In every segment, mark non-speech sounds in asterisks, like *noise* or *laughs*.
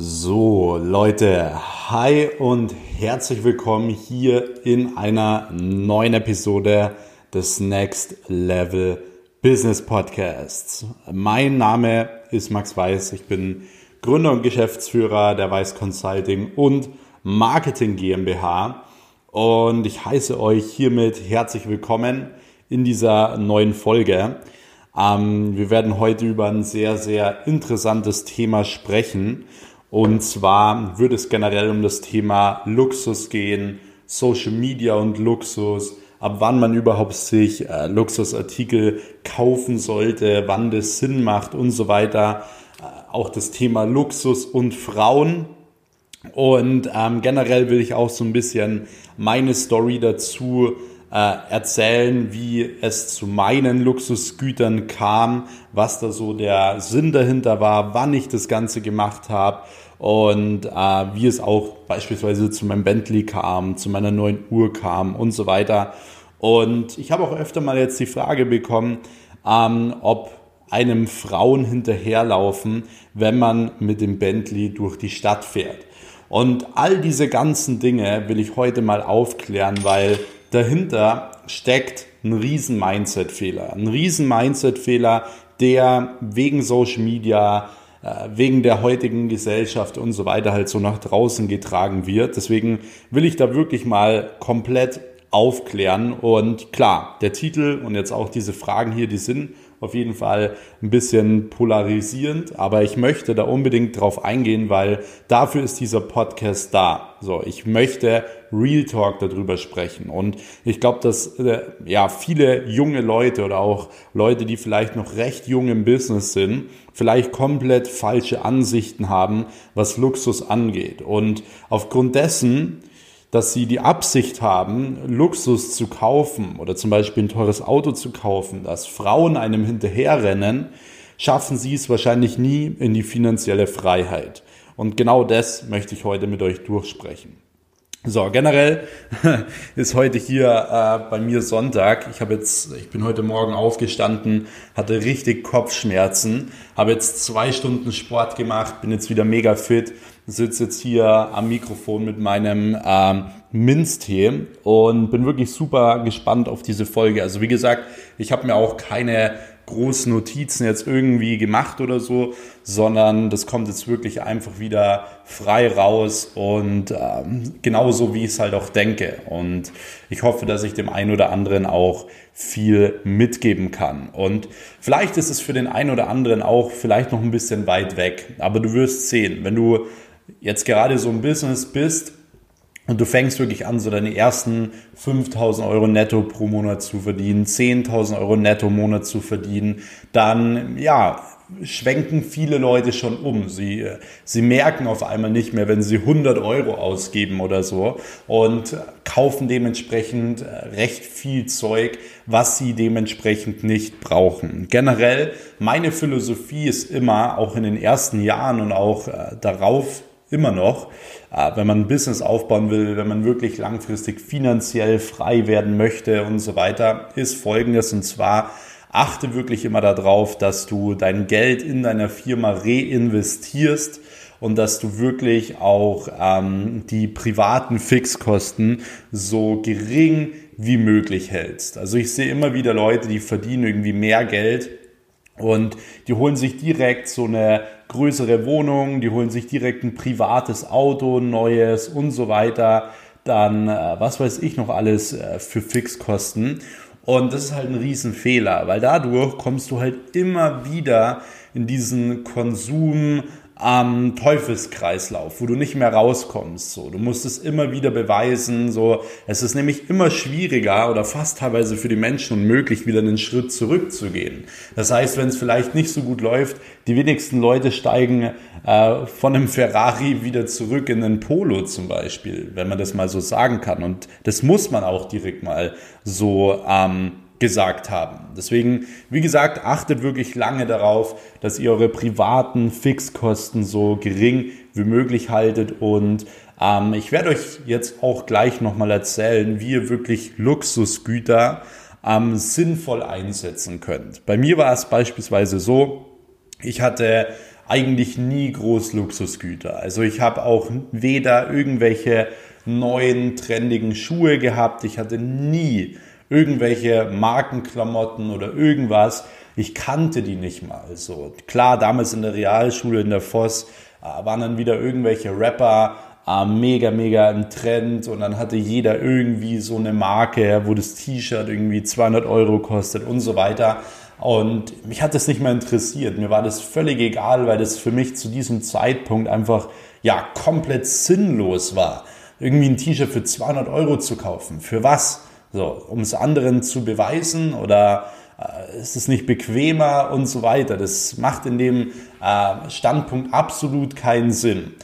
So, Leute, hi und herzlich willkommen hier in einer neuen Episode des Next Level Business Podcasts. Mein Name ist Max Weiß, ich bin Gründer und Geschäftsführer der Weiß Consulting und Marketing GmbH und ich heiße euch hiermit herzlich willkommen in dieser neuen Folge. Ähm, wir werden heute über ein sehr, sehr interessantes Thema sprechen und zwar würde es generell um das Thema Luxus gehen, Social Media und Luxus, ab wann man überhaupt sich äh, Luxusartikel kaufen sollte, wann das Sinn macht und so weiter. Äh, auch das Thema Luxus und Frauen. Und ähm, generell will ich auch so ein bisschen meine Story dazu erzählen, wie es zu meinen Luxusgütern kam, was da so der Sinn dahinter war, wann ich das Ganze gemacht habe und äh, wie es auch beispielsweise zu meinem Bentley kam, zu meiner neuen Uhr kam und so weiter. Und ich habe auch öfter mal jetzt die Frage bekommen, ähm, ob einem Frauen hinterherlaufen, wenn man mit dem Bentley durch die Stadt fährt. Und all diese ganzen Dinge will ich heute mal aufklären, weil dahinter steckt ein riesen Mindset-Fehler. Ein riesen Mindset-Fehler, der wegen Social Media, äh, wegen der heutigen Gesellschaft und so weiter halt so nach draußen getragen wird. Deswegen will ich da wirklich mal komplett aufklären. Und klar, der Titel und jetzt auch diese Fragen hier, die sind auf jeden Fall ein bisschen polarisierend, aber ich möchte da unbedingt drauf eingehen, weil dafür ist dieser Podcast da. So, ich möchte Real Talk darüber sprechen. Und ich glaube, dass äh, ja viele junge Leute oder auch Leute, die vielleicht noch recht jung im Business sind, vielleicht komplett falsche Ansichten haben, was Luxus angeht. Und aufgrund dessen dass sie die Absicht haben, Luxus zu kaufen oder zum Beispiel ein teures Auto zu kaufen, dass Frauen einem hinterherrennen, schaffen sie es wahrscheinlich nie in die finanzielle Freiheit. Und genau das möchte ich heute mit euch durchsprechen. So, generell *laughs* ist heute hier äh, bei mir Sonntag. Ich habe jetzt, ich bin heute Morgen aufgestanden, hatte richtig Kopfschmerzen, habe jetzt zwei Stunden Sport gemacht, bin jetzt wieder mega fit, sitze jetzt hier am Mikrofon mit meinem ähm, Minztee und bin wirklich super gespannt auf diese Folge. Also wie gesagt, ich habe mir auch keine großen Notizen jetzt irgendwie gemacht oder so, sondern das kommt jetzt wirklich einfach wieder frei raus und ähm, genauso wie ich es halt auch denke. Und ich hoffe, dass ich dem einen oder anderen auch viel mitgeben kann. Und vielleicht ist es für den einen oder anderen auch vielleicht noch ein bisschen weit weg, aber du wirst sehen, wenn du jetzt gerade so ein Business bist und du fängst wirklich an, so deine ersten 5000 Euro netto pro Monat zu verdienen, 10.000 Euro netto Monat zu verdienen, dann, ja, schwenken viele Leute schon um. Sie, sie merken auf einmal nicht mehr, wenn sie 100 Euro ausgeben oder so und kaufen dementsprechend recht viel Zeug, was sie dementsprechend nicht brauchen. Generell, meine Philosophie ist immer, auch in den ersten Jahren und auch äh, darauf immer noch, äh, wenn man ein Business aufbauen will, wenn man wirklich langfristig finanziell frei werden möchte und so weiter, ist folgendes und zwar achte wirklich immer darauf, dass du dein Geld in deiner Firma reinvestierst und dass du wirklich auch ähm, die privaten Fixkosten so gering wie möglich hältst. Also ich sehe immer wieder Leute, die verdienen irgendwie mehr Geld und die holen sich direkt so eine größere Wohnung, die holen sich direkt ein privates Auto, neues und so weiter. Dann, äh, was weiß ich noch alles äh, für Fixkosten. Und das ist halt ein Riesenfehler, weil dadurch kommst du halt immer wieder in diesen Konsum, am Teufelskreislauf, wo du nicht mehr rauskommst. So, du musst es immer wieder beweisen. So, es ist nämlich immer schwieriger oder fast teilweise für die Menschen unmöglich, wieder einen Schritt zurückzugehen. Das heißt, wenn es vielleicht nicht so gut läuft, die wenigsten Leute steigen äh, von einem Ferrari wieder zurück in einen Polo zum Beispiel, wenn man das mal so sagen kann. Und das muss man auch direkt mal so ähm, gesagt haben. Deswegen, wie gesagt, achtet wirklich lange darauf, dass ihr eure privaten Fixkosten so gering wie möglich haltet und ähm, ich werde euch jetzt auch gleich nochmal erzählen, wie ihr wirklich Luxusgüter ähm, sinnvoll einsetzen könnt. Bei mir war es beispielsweise so, ich hatte eigentlich nie groß Luxusgüter. Also ich habe auch weder irgendwelche neuen trendigen Schuhe gehabt, ich hatte nie irgendwelche Markenklamotten oder irgendwas. Ich kannte die nicht mal so. Klar, damals in der Realschule, in der Voss, äh, waren dann wieder irgendwelche Rapper, äh, mega, mega im Trend und dann hatte jeder irgendwie so eine Marke, wo das T-Shirt irgendwie 200 Euro kostet und so weiter. Und mich hat das nicht mehr interessiert. Mir war das völlig egal, weil das für mich zu diesem Zeitpunkt einfach ja komplett sinnlos war. Irgendwie ein T-Shirt für 200 Euro zu kaufen. Für was? So, um es anderen zu beweisen oder äh, ist es nicht bequemer und so weiter. Das macht in dem äh, Standpunkt absolut keinen Sinn.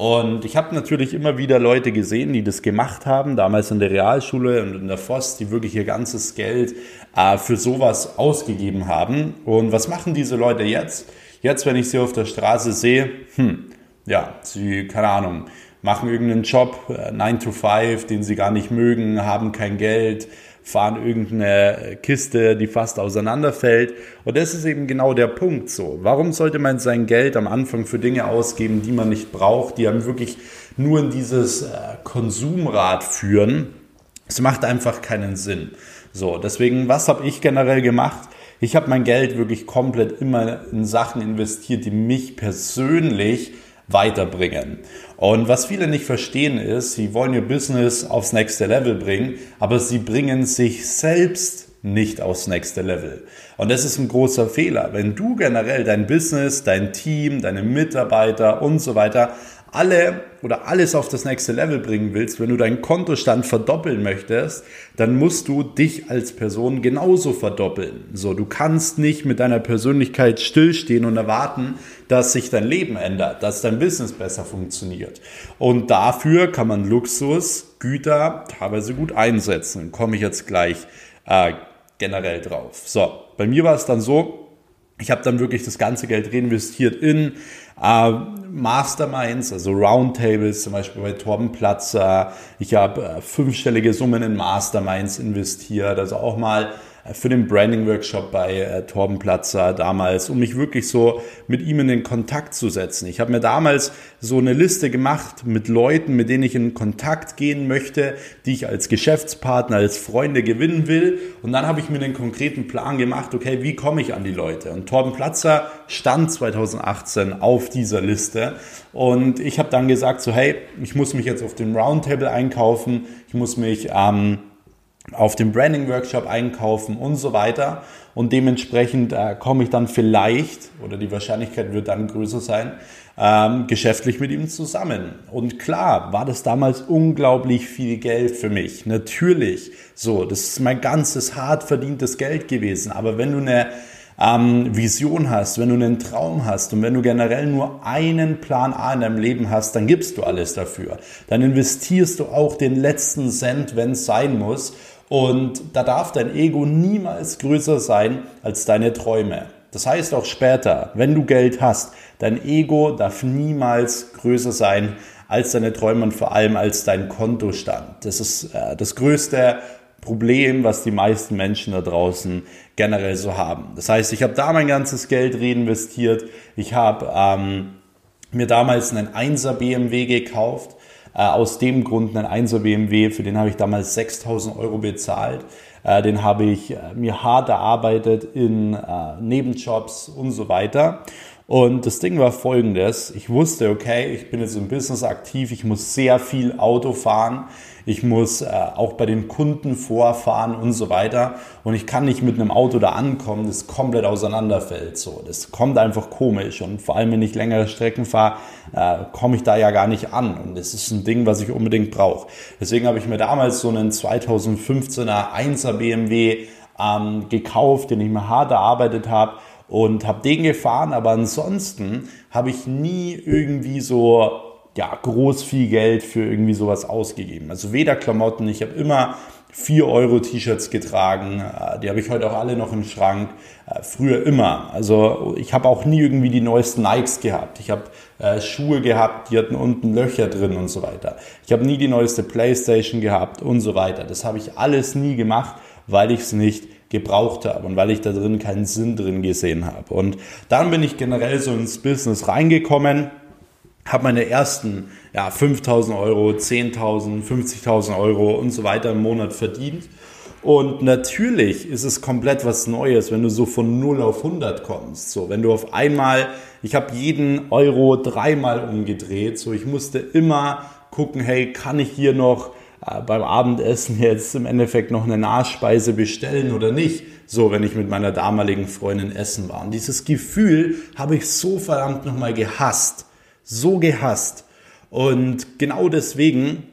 Und ich habe natürlich immer wieder Leute gesehen, die das gemacht haben, damals in der Realschule und in der FOS, die wirklich ihr ganzes Geld äh, für sowas ausgegeben haben. Und was machen diese Leute jetzt? Jetzt, wenn ich sie auf der Straße sehe, hm, ja, sie, keine Ahnung, machen irgendeinen Job, äh, 9 to 5, den sie gar nicht mögen, haben kein Geld, fahren irgendeine Kiste, die fast auseinanderfällt. Und das ist eben genau der Punkt so. Warum sollte man sein Geld am Anfang für Dinge ausgeben, die man nicht braucht, die einem wirklich nur in dieses äh, Konsumrad führen? Es macht einfach keinen Sinn. So, deswegen, was habe ich generell gemacht? Ich habe mein Geld wirklich komplett immer in Sachen investiert, die mich persönlich weiterbringen. Und was viele nicht verstehen ist, sie wollen ihr Business aufs nächste Level bringen, aber sie bringen sich selbst nicht aufs nächste Level. Und das ist ein großer Fehler. Wenn du generell dein Business, dein Team, deine Mitarbeiter und so weiter alle oder alles auf das nächste Level bringen willst, wenn du deinen Kontostand verdoppeln möchtest, dann musst du dich als Person genauso verdoppeln. So, du kannst nicht mit deiner Persönlichkeit stillstehen und erwarten, dass sich dein Leben ändert, dass dein Business besser funktioniert. Und dafür kann man Luxus, Güter teilweise gut einsetzen. Komme ich jetzt gleich äh, generell drauf. So, bei mir war es dann so, ich habe dann wirklich das ganze Geld reinvestiert in äh, Masterminds, also Roundtables, zum Beispiel bei Torben Platzer. Ich habe äh, fünfstellige Summen in Masterminds investiert, also auch mal für den Branding Workshop bei äh, Torben Platzer damals, um mich wirklich so mit ihm in den Kontakt zu setzen. Ich habe mir damals so eine Liste gemacht mit Leuten, mit denen ich in Kontakt gehen möchte, die ich als Geschäftspartner, als Freunde gewinnen will. Und dann habe ich mir den konkreten Plan gemacht, okay, wie komme ich an die Leute? Und Torben Platzer stand 2018 auf dieser Liste. Und ich habe dann gesagt, so hey, ich muss mich jetzt auf den Roundtable einkaufen, ich muss mich ähm, auf dem Branding Workshop einkaufen und so weiter. Und dementsprechend äh, komme ich dann vielleicht, oder die Wahrscheinlichkeit wird dann größer sein, ähm, geschäftlich mit ihm zusammen. Und klar, war das damals unglaublich viel Geld für mich. Natürlich. So, das ist mein ganzes hart verdientes Geld gewesen. Aber wenn du eine ähm, Vision hast, wenn du einen Traum hast und wenn du generell nur einen Plan A in deinem Leben hast, dann gibst du alles dafür. Dann investierst du auch den letzten Cent, wenn es sein muss. Und da darf dein Ego niemals größer sein als deine Träume. Das heißt auch später, wenn du Geld hast, dein Ego darf niemals größer sein als deine Träume und vor allem als dein Kontostand. Das ist äh, das größte Problem, was die meisten Menschen da draußen generell so haben. Das heißt, ich habe da mein ganzes Geld reinvestiert. Ich habe ähm, mir damals einen 1er BMW gekauft aus dem Grund ein 1er BMW, für den habe ich damals 6000 Euro bezahlt. Äh, den habe ich äh, mir hart erarbeitet in äh, Nebenjobs und so weiter. Und das Ding war folgendes. Ich wusste, okay, ich bin jetzt im Business aktiv, ich muss sehr viel Auto fahren, ich muss äh, auch bei den Kunden vorfahren und so weiter. Und ich kann nicht mit einem Auto da ankommen, das komplett auseinanderfällt. So, das kommt einfach komisch. Und vor allem, wenn ich längere Strecken fahre, äh, komme ich da ja gar nicht an. Und das ist ein Ding, was ich unbedingt brauche. Deswegen habe ich mir damals so einen 2015er 1er BMW ähm, gekauft, den ich mir hart erarbeitet habe und habe den gefahren, aber ansonsten habe ich nie irgendwie so ja, groß viel Geld für irgendwie sowas ausgegeben. Also weder Klamotten, ich habe immer 4 Euro T-Shirts getragen, äh, die habe ich heute auch alle noch im Schrank, äh, früher immer. Also ich habe auch nie irgendwie die neuesten Nikes gehabt. Ich habe äh, Schuhe gehabt, die hatten unten Löcher drin und so weiter. Ich habe nie die neueste Playstation gehabt und so weiter. Das habe ich alles nie gemacht, weil ich es nicht gebraucht habe und weil ich da drin keinen Sinn drin gesehen habe. Und dann bin ich generell so ins Business reingekommen, habe meine ersten ja, 5.000 Euro, 10.000, 50.000 Euro und so weiter im Monat verdient. Und natürlich ist es komplett was Neues, wenn du so von 0 auf 100 kommst. So, wenn du auf einmal, ich habe jeden Euro dreimal umgedreht. So, ich musste immer gucken, hey, kann ich hier noch beim Abendessen jetzt im Endeffekt noch eine Nachspeise bestellen oder nicht? So, wenn ich mit meiner damaligen Freundin essen war. Und dieses Gefühl habe ich so verdammt nochmal gehasst. So gehasst. Und genau deswegen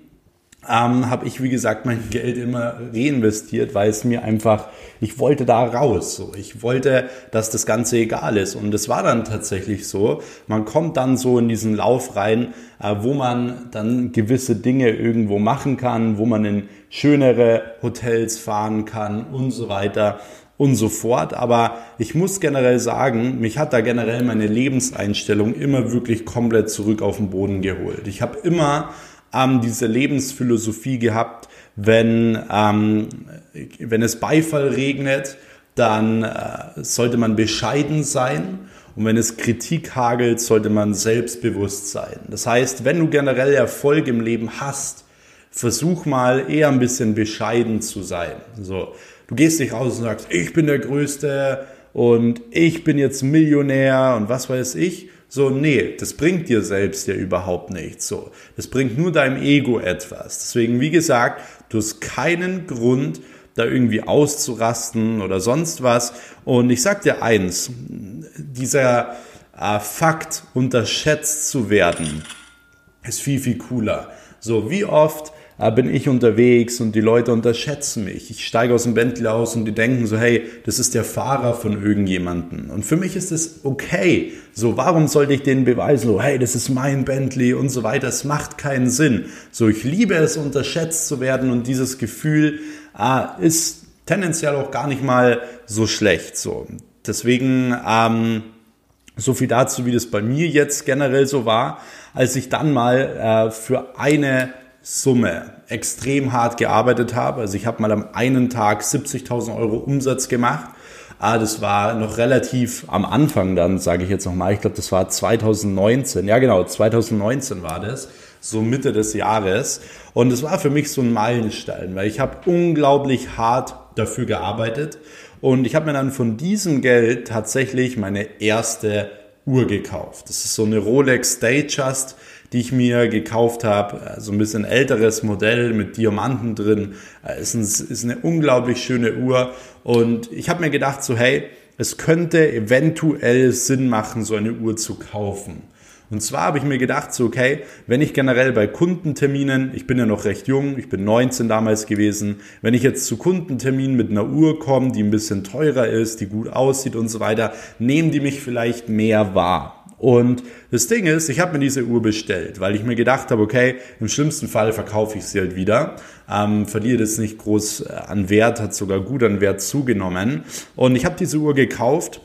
ähm, habe ich, wie gesagt, mein Geld immer reinvestiert, weil es mir einfach, ich wollte da raus. So. Ich wollte, dass das Ganze egal ist. Und es war dann tatsächlich so. Man kommt dann so in diesen Lauf rein, äh, wo man dann gewisse Dinge irgendwo machen kann, wo man in schönere Hotels fahren kann und so weiter und so fort. Aber ich muss generell sagen, mich hat da generell meine Lebenseinstellung immer wirklich komplett zurück auf den Boden geholt. Ich habe immer ähm, diese Lebensphilosophie gehabt, wenn, ähm, wenn es Beifall regnet, dann äh, sollte man bescheiden sein. Und wenn es Kritik hagelt, sollte man selbstbewusst sein. Das heißt, wenn du generell Erfolg im Leben hast, versuch mal eher ein bisschen bescheiden zu sein. So, du gehst nicht raus und sagst, ich bin der Größte und ich bin jetzt Millionär und was weiß ich, so, nee, das bringt dir selbst ja überhaupt nichts. So, das bringt nur deinem Ego etwas. Deswegen, wie gesagt, du hast keinen Grund, da irgendwie auszurasten oder sonst was. Und ich sag dir eins, dieser äh, Fakt, unterschätzt zu werden, ist viel, viel cooler. So, wie oft bin ich unterwegs und die Leute unterschätzen mich. Ich steige aus dem Bentley aus und die denken so, hey, das ist der Fahrer von irgendjemanden. Und für mich ist es okay. So, warum sollte ich denen beweisen, so, hey, das ist mein Bentley und so weiter. Es macht keinen Sinn. So, ich liebe es, unterschätzt zu werden und dieses Gefühl äh, ist tendenziell auch gar nicht mal so schlecht. So, deswegen, ähm, so viel dazu, wie das bei mir jetzt generell so war, als ich dann mal äh, für eine Summe extrem hart gearbeitet habe. Also ich habe mal am einen Tag 70.000 Euro Umsatz gemacht. Ah, das war noch relativ am Anfang dann, sage ich jetzt nochmal. Ich glaube, das war 2019. Ja, genau, 2019 war das. So Mitte des Jahres. Und es war für mich so ein Meilenstein, weil ich habe unglaublich hart dafür gearbeitet. Und ich habe mir dann von diesem Geld tatsächlich meine erste Uhr gekauft. Das ist so eine Rolex Datejust die ich mir gekauft habe. Äh, so ein bisschen älteres Modell mit Diamanten drin. Äh, ein, ist eine unglaublich schöne Uhr. Und ich habe mir gedacht, so hey, es könnte eventuell Sinn machen, so eine Uhr zu kaufen. Und zwar habe ich mir gedacht, so okay, wenn ich generell bei Kundenterminen, ich bin ja noch recht jung, ich bin 19 damals gewesen, wenn ich jetzt zu Kundenterminen mit einer Uhr komme, die ein bisschen teurer ist, die gut aussieht und so weiter, nehmen die mich vielleicht mehr wahr. Und das Ding ist, ich habe mir diese Uhr bestellt, weil ich mir gedacht habe, okay, im schlimmsten Fall verkaufe ich sie halt wieder, ähm, verliere das nicht groß äh, an Wert, hat sogar gut an Wert zugenommen. Und ich habe diese Uhr gekauft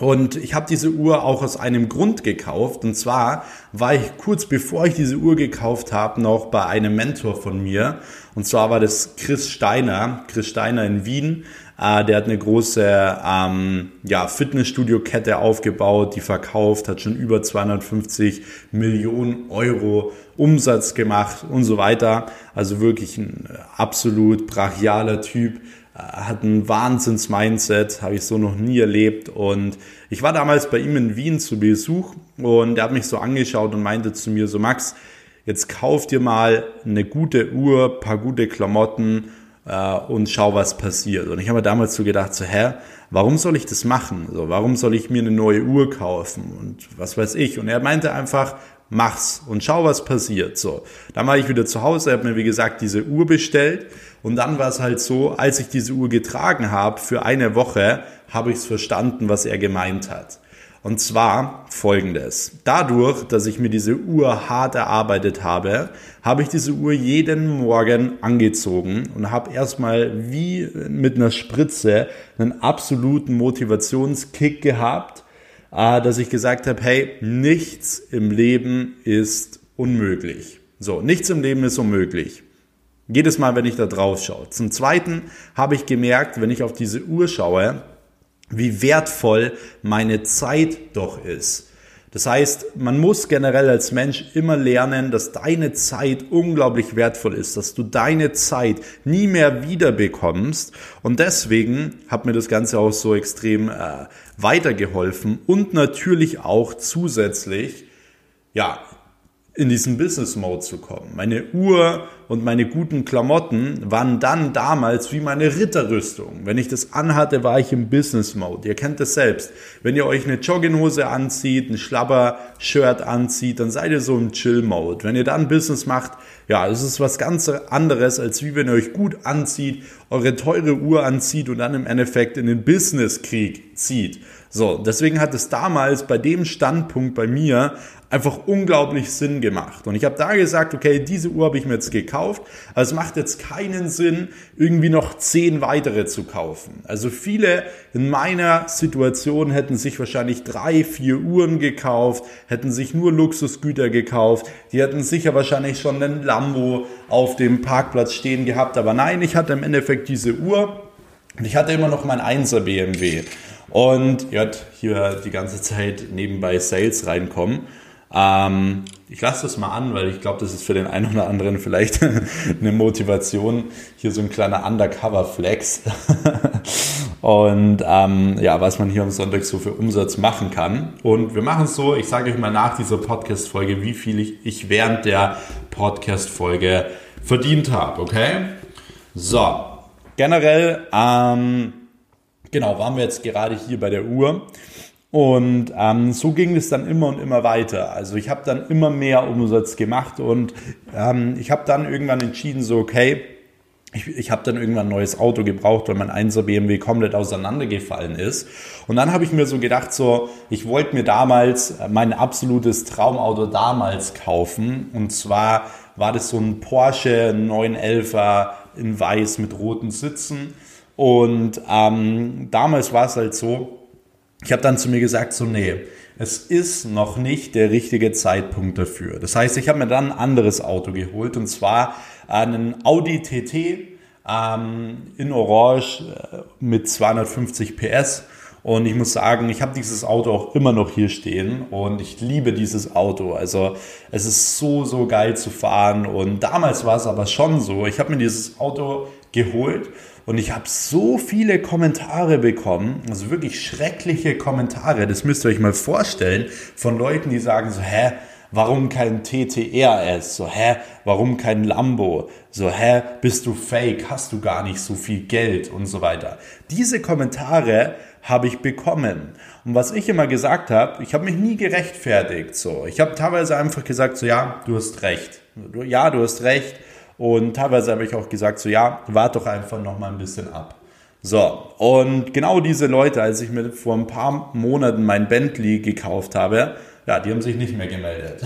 und ich habe diese Uhr auch aus einem Grund gekauft. Und zwar war ich kurz bevor ich diese Uhr gekauft habe, noch bei einem Mentor von mir. Und zwar war das Chris Steiner, Chris Steiner in Wien. Äh, der hat eine große ähm, ja, Fitnessstudio-Kette aufgebaut, die verkauft, hat schon über 250 Millionen Euro Umsatz gemacht und so weiter. Also wirklich ein absolut brachialer Typ äh, hat ein Wahnsinns-Mindset, habe ich so noch nie erlebt. Und ich war damals bei ihm in Wien zu Besuch und er hat mich so angeschaut und meinte zu mir so, Max, jetzt kauf dir mal eine gute Uhr, paar gute Klamotten äh, und schau, was passiert. Und ich habe damals so gedacht, so, hä, warum soll ich das machen? So, warum soll ich mir eine neue Uhr kaufen und was weiß ich? Und er meinte einfach, mach's und schau, was passiert. So, dann war ich wieder zu Hause, habe mir wie gesagt diese Uhr bestellt und dann war es halt so, als ich diese Uhr getragen habe für eine Woche, habe ich es verstanden, was er gemeint hat. Und zwar folgendes. Dadurch, dass ich mir diese Uhr hart erarbeitet habe, habe ich diese Uhr jeden Morgen angezogen und habe erstmal wie mit einer Spritze einen absoluten Motivationskick gehabt, äh, dass ich gesagt habe, hey, nichts im Leben ist unmöglich. So, nichts im Leben ist unmöglich. Jedes Mal, wenn ich da drauf schaue. Zum Zweiten habe ich gemerkt, wenn ich auf diese Uhr schaue, wie wertvoll meine Zeit doch ist. Das heißt, man muss generell als Mensch immer lernen, dass deine Zeit unglaublich wertvoll ist, dass du deine Zeit nie mehr wiederbekommst. Und deswegen hat mir das Ganze auch so extrem äh, weitergeholfen und natürlich auch zusätzlich, ja, in diesen Business Mode zu kommen. Meine Uhr und meine guten Klamotten waren dann damals wie meine Ritterrüstung. Wenn ich das anhatte, war ich im Business Mode. Ihr kennt das selbst. Wenn ihr euch eine Jogginghose anzieht, ein Schlabber-Shirt anzieht, dann seid ihr so im Chill Mode. Wenn ihr dann Business macht, ja, es ist was ganz anderes, als wie wenn ihr euch gut anzieht, eure teure Uhr anzieht und dann im Endeffekt in den Business-Krieg zieht. So, deswegen hat es damals bei dem Standpunkt bei mir einfach unglaublich Sinn gemacht. Und ich habe da gesagt, okay, diese Uhr habe ich mir jetzt gekauft. Also es macht jetzt keinen Sinn, irgendwie noch zehn weitere zu kaufen. Also viele in meiner Situation hätten sich wahrscheinlich drei, vier Uhren gekauft, hätten sich nur Luxusgüter gekauft. Die hätten sicher wahrscheinlich schon einen Lambo auf dem Parkplatz stehen gehabt. Aber nein, ich hatte im Endeffekt diese Uhr. Und ich hatte immer noch mein 1er BMW. Und ihr hört hier die ganze Zeit nebenbei Sales reinkommen. Ähm, ich lasse das mal an, weil ich glaube, das ist für den einen oder anderen vielleicht *laughs* eine Motivation. Hier so ein kleiner Undercover-Flex. *laughs* und ähm, ja, was man hier am Sonntag so für Umsatz machen kann. Und wir machen es so, ich sage euch mal nach dieser Podcast-Folge, wie viel ich, ich während der Podcast-Folge verdient habe, okay? So, generell, ähm, genau, waren wir jetzt gerade hier bei der Uhr. Und ähm, so ging es dann immer und immer weiter. Also ich habe dann immer mehr Umsatz gemacht und ähm, ich habe dann irgendwann entschieden, so okay, ich, ich habe dann irgendwann ein neues Auto gebraucht, weil mein 1er BMW komplett auseinandergefallen ist. Und dann habe ich mir so gedacht, so, ich wollte mir damals mein absolutes Traumauto damals kaufen. Und zwar war das so ein Porsche 911er in weiß mit roten Sitzen. Und ähm, damals war es halt so, ich habe dann zu mir gesagt, so nee, es ist noch nicht der richtige Zeitpunkt dafür. Das heißt, ich habe mir dann ein anderes Auto geholt und zwar einen Audi TT ähm, in Orange äh, mit 250 PS. Und ich muss sagen, ich habe dieses Auto auch immer noch hier stehen und ich liebe dieses Auto. Also es ist so, so geil zu fahren. Und damals war es aber schon so, ich habe mir dieses Auto geholt und ich habe so viele Kommentare bekommen, also wirklich schreckliche Kommentare, das müsst ihr euch mal vorstellen, von Leuten, die sagen so, hä, warum kein TTRS? So, hä, warum kein Lambo? So, hä, bist du fake? Hast du gar nicht so viel Geld und so weiter. Diese Kommentare habe ich bekommen. Und was ich immer gesagt habe, ich habe mich nie gerechtfertigt. So, ich habe teilweise einfach gesagt, so ja, du hast recht. Ja, du hast recht. Und teilweise habe ich auch gesagt, so ja, warte doch einfach noch mal ein bisschen ab. So, und genau diese Leute, als ich mir vor ein paar Monaten mein Bentley gekauft habe, ja, die haben sich nicht mehr gemeldet.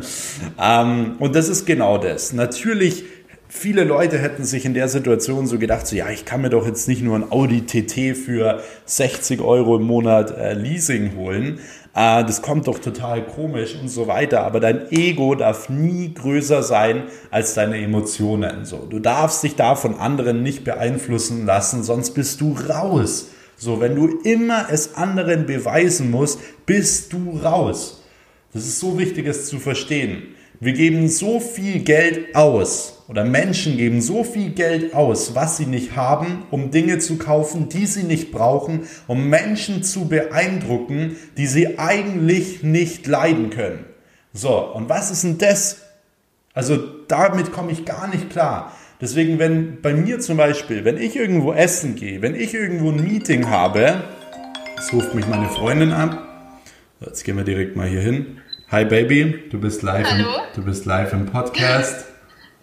*laughs* ähm, und das ist genau das. Natürlich, viele Leute hätten sich in der Situation so gedacht, so ja, ich kann mir doch jetzt nicht nur ein Audi TT für 60 Euro im Monat äh, Leasing holen äh, das kommt doch total komisch und so weiter. Aber dein Ego darf nie größer sein als deine Emotionen. So, du darfst dich da von anderen nicht beeinflussen lassen, sonst bist du raus. So, wenn du immer es anderen beweisen musst, bist du raus. Das ist so wichtig, es zu verstehen. Wir geben so viel Geld aus oder Menschen geben so viel Geld aus, was sie nicht haben, um Dinge zu kaufen, die sie nicht brauchen, um Menschen zu beeindrucken, die sie eigentlich nicht leiden können. So, und was ist denn das? Also damit komme ich gar nicht klar. Deswegen, wenn bei mir zum Beispiel, wenn ich irgendwo essen gehe, wenn ich irgendwo ein Meeting habe, es ruft mich meine Freundin an, jetzt gehen wir direkt mal hier hin. Hi Baby, du bist live, Hallo. Im, du bist live im Podcast.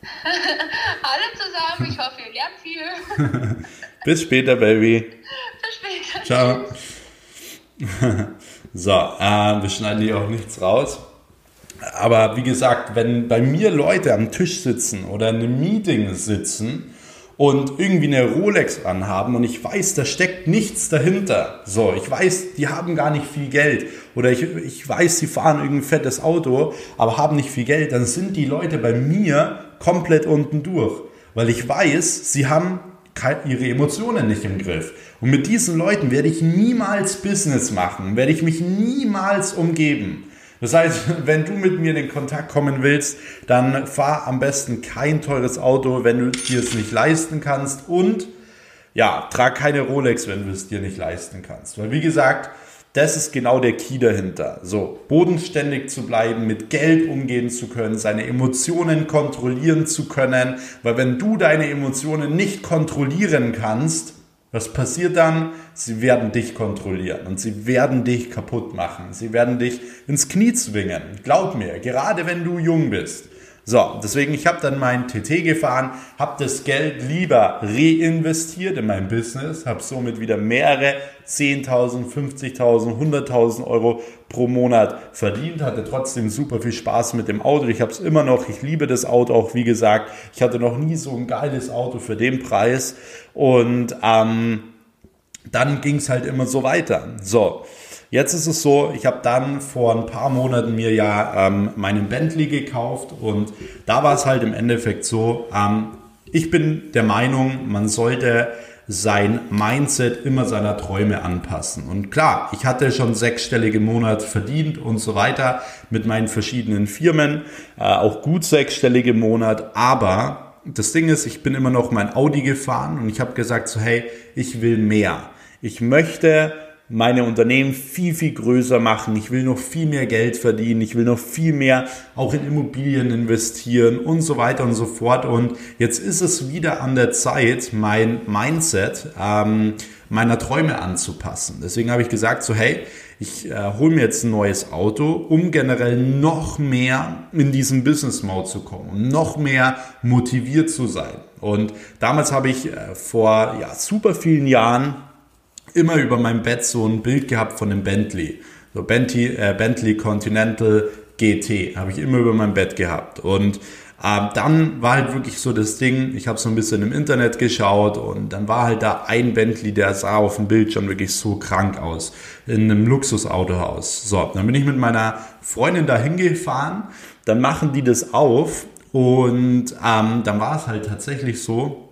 *laughs* Hallo zusammen, ich hoffe, ihr lernt viel. *laughs* Bis später, Baby. Bis später. Ciao. *laughs* so, äh, wir schneiden hier auch nichts raus. Aber wie gesagt, wenn bei mir Leute am Tisch sitzen oder in einem Meeting sitzen und irgendwie eine Rolex anhaben und ich weiß, da steckt nichts dahinter. So, ich weiß, die haben gar nicht viel Geld oder ich, ich weiß, sie fahren irgendein fettes Auto, aber haben nicht viel Geld, dann sind die Leute bei mir komplett unten durch. weil ich weiß, sie haben ihre Emotionen nicht im Griff. Und mit diesen Leuten werde ich niemals Business machen, werde ich mich niemals umgeben. Das heißt, *laughs* wenn du mit mir in Kontakt kommen willst, dann fahr am besten kein teures Auto, wenn du dir es nicht leisten kannst und ja, trag keine Rolex, wenn du es dir nicht leisten kannst. Weil wie gesagt, das ist genau der Key dahinter. So, bodenständig zu bleiben, mit Geld umgehen zu können, seine Emotionen kontrollieren zu können. Weil wenn du deine Emotionen nicht kontrollieren kannst, was passiert dann? Sie werden dich kontrollieren und sie werden dich kaputt machen. Sie werden dich ins Knie zwingen. Glaub mir, gerade wenn du jung bist. So, deswegen, ich habe dann mein TT gefahren, habe das Geld lieber reinvestiert in mein Business, habe somit wieder mehrere 10.000, 50.000, 100.000 Euro pro Monat verdient, hatte trotzdem super viel Spaß mit dem Auto. Ich habe es immer noch, ich liebe das Auto auch, wie gesagt. Ich hatte noch nie so ein geiles Auto für den Preis und ähm, dann ging es halt immer so weiter. So, Jetzt ist es so, ich habe dann vor ein paar Monaten mir ja ähm, meinen Bentley gekauft und da war es halt im Endeffekt so, ähm, ich bin der Meinung, man sollte sein Mindset immer seiner Träume anpassen. Und klar, ich hatte schon sechsstellige Monat verdient und so weiter mit meinen verschiedenen Firmen, äh, auch gut sechsstellige Monat, aber das Ding ist, ich bin immer noch mein Audi gefahren und ich habe gesagt so, hey, ich will mehr. Ich möchte meine Unternehmen viel, viel größer machen. Ich will noch viel mehr Geld verdienen. Ich will noch viel mehr auch in Immobilien investieren und so weiter und so fort. Und jetzt ist es wieder an der Zeit, mein Mindset ähm, meiner Träume anzupassen. Deswegen habe ich gesagt, so hey, ich äh, hole mir jetzt ein neues Auto, um generell noch mehr in diesen Business Mode zu kommen, noch mehr motiviert zu sein. Und damals habe ich äh, vor ja, super vielen Jahren immer über meinem Bett so ein Bild gehabt von einem Bentley. So Bentley, äh, Bentley Continental GT habe ich immer über meinem Bett gehabt. Und äh, dann war halt wirklich so das Ding, ich habe so ein bisschen im Internet geschaut und dann war halt da ein Bentley, der sah auf dem Bild schon wirklich so krank aus, in einem Luxusautohaus. So, dann bin ich mit meiner Freundin da hingefahren, dann machen die das auf und ähm, dann war es halt tatsächlich so,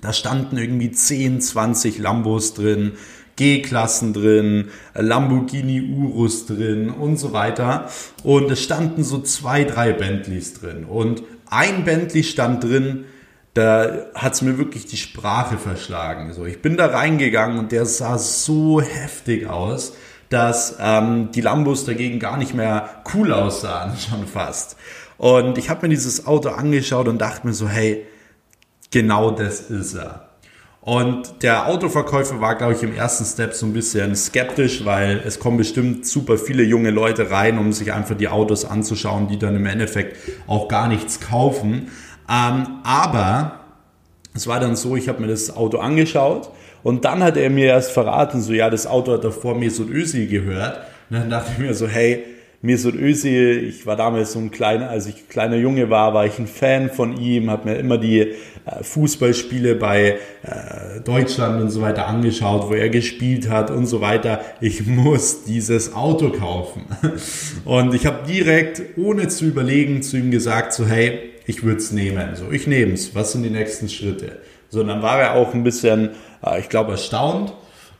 da standen irgendwie 10, 20 Lambos drin, G-Klassen drin, Lamborghini Urus drin und so weiter. Und es standen so zwei, drei Bentleys drin. Und ein Bentley stand drin, da hat es mir wirklich die Sprache verschlagen. So, ich bin da reingegangen und der sah so heftig aus, dass ähm, die Lambos dagegen gar nicht mehr cool aussahen, *laughs* schon fast. Und ich habe mir dieses Auto angeschaut und dachte mir so, hey, genau das ist er. Und der Autoverkäufer war, glaube ich, im ersten Step so ein bisschen skeptisch, weil es kommen bestimmt super viele junge Leute rein, um sich einfach die Autos anzuschauen, die dann im Endeffekt auch gar nichts kaufen. Ähm, aber es war dann so, ich habe mir das Auto angeschaut und dann hat er mir erst verraten, so ja, das Auto hat davor Mesut Özil gehört. Und dann dachte ich mir so, hey, Mesut Özil, ich war damals so ein kleiner, als ich kleiner Junge war, war ich ein Fan von ihm, habe mir immer die äh, Fußballspiele bei äh, Deutschland und so weiter angeschaut, wo er gespielt hat und so weiter. Ich *laughs* muss dieses Auto kaufen. *laughs* Und ich habe direkt, ohne zu überlegen, zu ihm gesagt, so hey, ich würde es nehmen. So, ich nehme es. Was sind die nächsten Schritte? So, und dann war er auch ein bisschen, äh, ich glaube, erstaunt.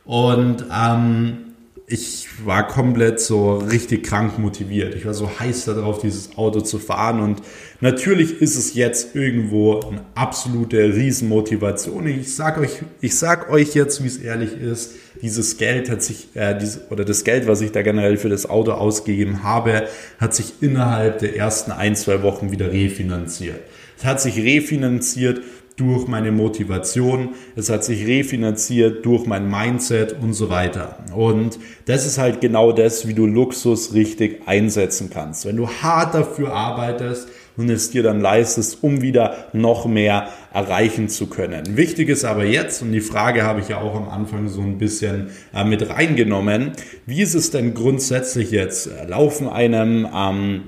Und ähm, ich war komplett so richtig krank motiviert. Ich war so heiß darauf, dieses Auto zu fahren. Und natürlich ist es jetzt irgendwo eine absolute Riesenmotivation. Ich sag euch, ich sag euch jetzt, wie es ehrlich ist. Dieses Geld hat sich, äh, diese, oder das Geld, was ich da generell für das Auto ausgegeben habe, hat sich innerhalb der ersten ein, zwei Wochen wieder refinanziert. Es hat sich refinanziert durch meine Motivation, es hat sich refinanziert durch mein Mindset und so weiter. Und das ist halt genau das, wie du Luxus richtig einsetzen kannst. Wenn du hart dafür arbeitest und es dir dann leistest, um wieder noch mehr erreichen zu können. Wichtig ist aber jetzt, und die Frage habe ich ja auch am Anfang so ein bisschen äh, mit reingenommen, wie ist es denn grundsätzlich jetzt? Laufen einem ähm,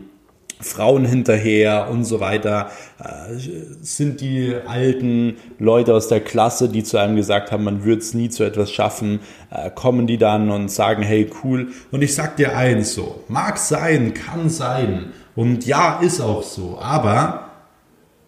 Frauen hinterher und so weiter. Äh, sind die alten Leute aus der Klasse, die zu einem gesagt haben, man würde es nie zu etwas schaffen, äh, kommen die dann und sagen, hey cool. Und ich sag dir eins so, mag sein, kann sein und ja, ist auch so, aber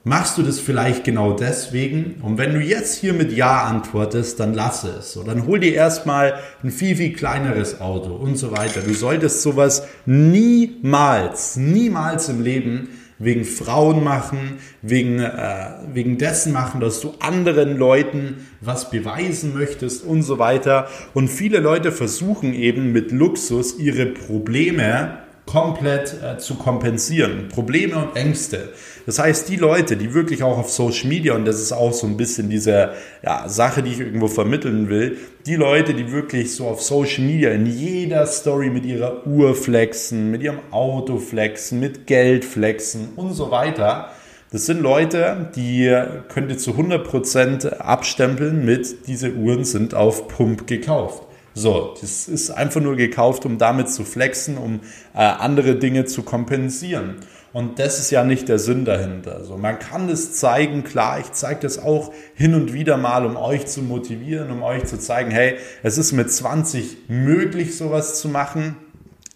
Machst du das vielleicht genau deswegen? Und wenn du jetzt hier mit Ja antwortest, dann lass es. So, dann hol dir erstmal ein viel, viel kleineres Auto und so weiter. Du solltest sowas niemals, niemals im Leben wegen Frauen machen, wegen, äh, wegen dessen machen, dass du anderen Leuten was beweisen möchtest und so weiter. Und viele Leute versuchen eben mit Luxus ihre Probleme komplett äh, zu kompensieren. Probleme und Ängste. Das heißt, die Leute, die wirklich auch auf Social Media, und das ist auch so ein bisschen diese ja, Sache, die ich irgendwo vermitteln will, die Leute, die wirklich so auf Social Media in jeder Story mit ihrer Uhr flexen, mit ihrem Auto flexen, mit Geld flexen und so weiter, das sind Leute, die könnt ihr zu 100% abstempeln mit, diese Uhren sind auf Pump gekauft. So, das ist einfach nur gekauft, um damit zu flexen, um äh, andere Dinge zu kompensieren. Und das ist ja nicht der Sinn dahinter. Also man kann es zeigen, klar, ich zeige das auch hin und wieder mal, um euch zu motivieren, um euch zu zeigen, hey, es ist mit 20 möglich, sowas zu machen.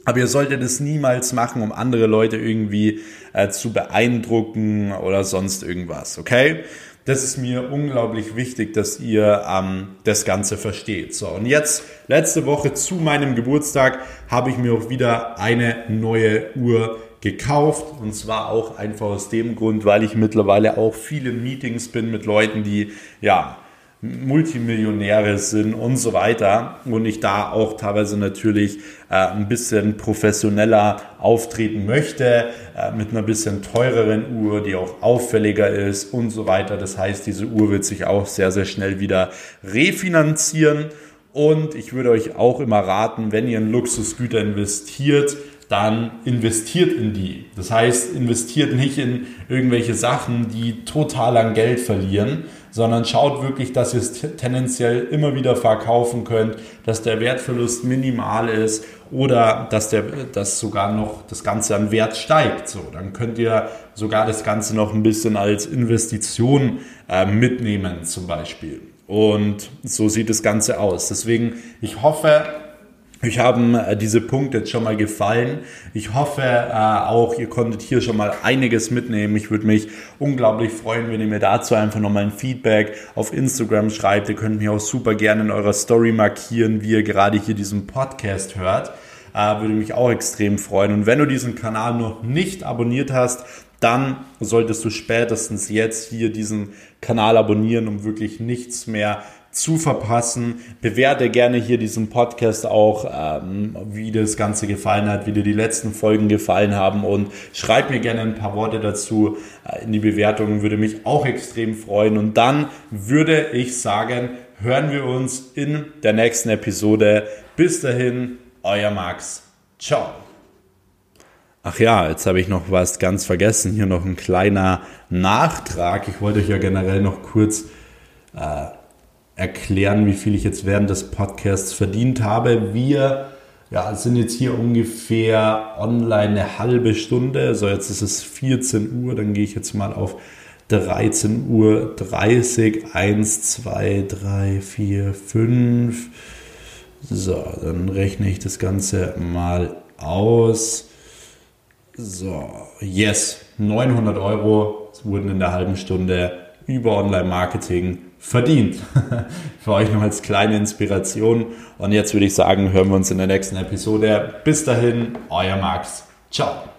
Aber ihr solltet es niemals machen, um andere Leute irgendwie äh, zu beeindrucken oder sonst irgendwas, okay? Das ist mir unglaublich wichtig, dass ihr ähm, das Ganze versteht. So, und jetzt, letzte Woche zu meinem Geburtstag, habe ich mir auch wieder eine neue Uhr gekauft. Und zwar auch einfach aus dem Grund, weil ich mittlerweile auch viele Meetings bin mit Leuten, die ja Multimillionäre sind und so weiter und ich da auch teilweise natürlich äh, ein bisschen professioneller auftreten möchte, äh, mit einer bisschen teureren Uhr, die auch auffälliger ist und so weiter. Das heißt, diese Uhr wird sich auch sehr, sehr schnell wieder refinanzieren und ich würde euch auch immer raten, wenn ihr in Luxusgüter investiert, dann investiert in die. Das heißt, investiert nicht in irgendwelche Sachen, die total an Geld verlieren, sondern schaut wirklich, dass ihr es tendenziell immer wieder verkaufen könnt, dass der Wertverlust minimal ist oder dass, der, dass sogar noch das Ganze an Wert steigt. So, dann könnt ihr sogar das Ganze noch ein bisschen als Investition äh, mitnehmen zum Beispiel. Und so sieht das Ganze aus. Deswegen, ich hoffe, ich haben äh, diese Punkte jetzt schon mal gefallen. Ich hoffe äh, auch, ihr konntet hier schon mal einiges mitnehmen. Ich würde mich unglaublich freuen, wenn ihr mir dazu einfach nochmal ein Feedback auf Instagram schreibt. Ihr könnt mich auch super gerne in eurer Story markieren, wie ihr gerade hier diesen Podcast hört. Äh, würde mich auch extrem freuen. Und wenn du diesen Kanal noch nicht abonniert hast, dann solltest du spätestens jetzt hier diesen Kanal abonnieren, um wirklich nichts mehr zu verpassen. Bewerte gerne hier diesen Podcast auch, ähm, wie das Ganze gefallen hat, wie dir die letzten Folgen gefallen haben und schreib mir gerne ein paar Worte dazu äh, in die Bewertung, würde mich auch extrem freuen. Und dann würde ich sagen, hören wir uns in der nächsten Episode. Bis dahin, euer Max. Ciao. Ach ja, jetzt habe ich noch was ganz vergessen. Hier noch ein kleiner Nachtrag. Ich wollte euch ja generell noch kurz äh, erklären, wie viel ich jetzt während des Podcasts verdient habe. Wir ja, sind jetzt hier ungefähr online eine halbe Stunde. Also jetzt ist es 14 Uhr, dann gehe ich jetzt mal auf 13 Uhr 30. 1, 2, 3, 4, 5. So, dann rechne ich das Ganze mal aus. So, yes, 900 Euro wurden in der halben Stunde über Online-Marketing verdient. *laughs* Für euch noch als kleine Inspiration. Und jetzt würde ich sagen, hören wir uns in der nächsten Episode. Bis dahin, euer Max. Ciao.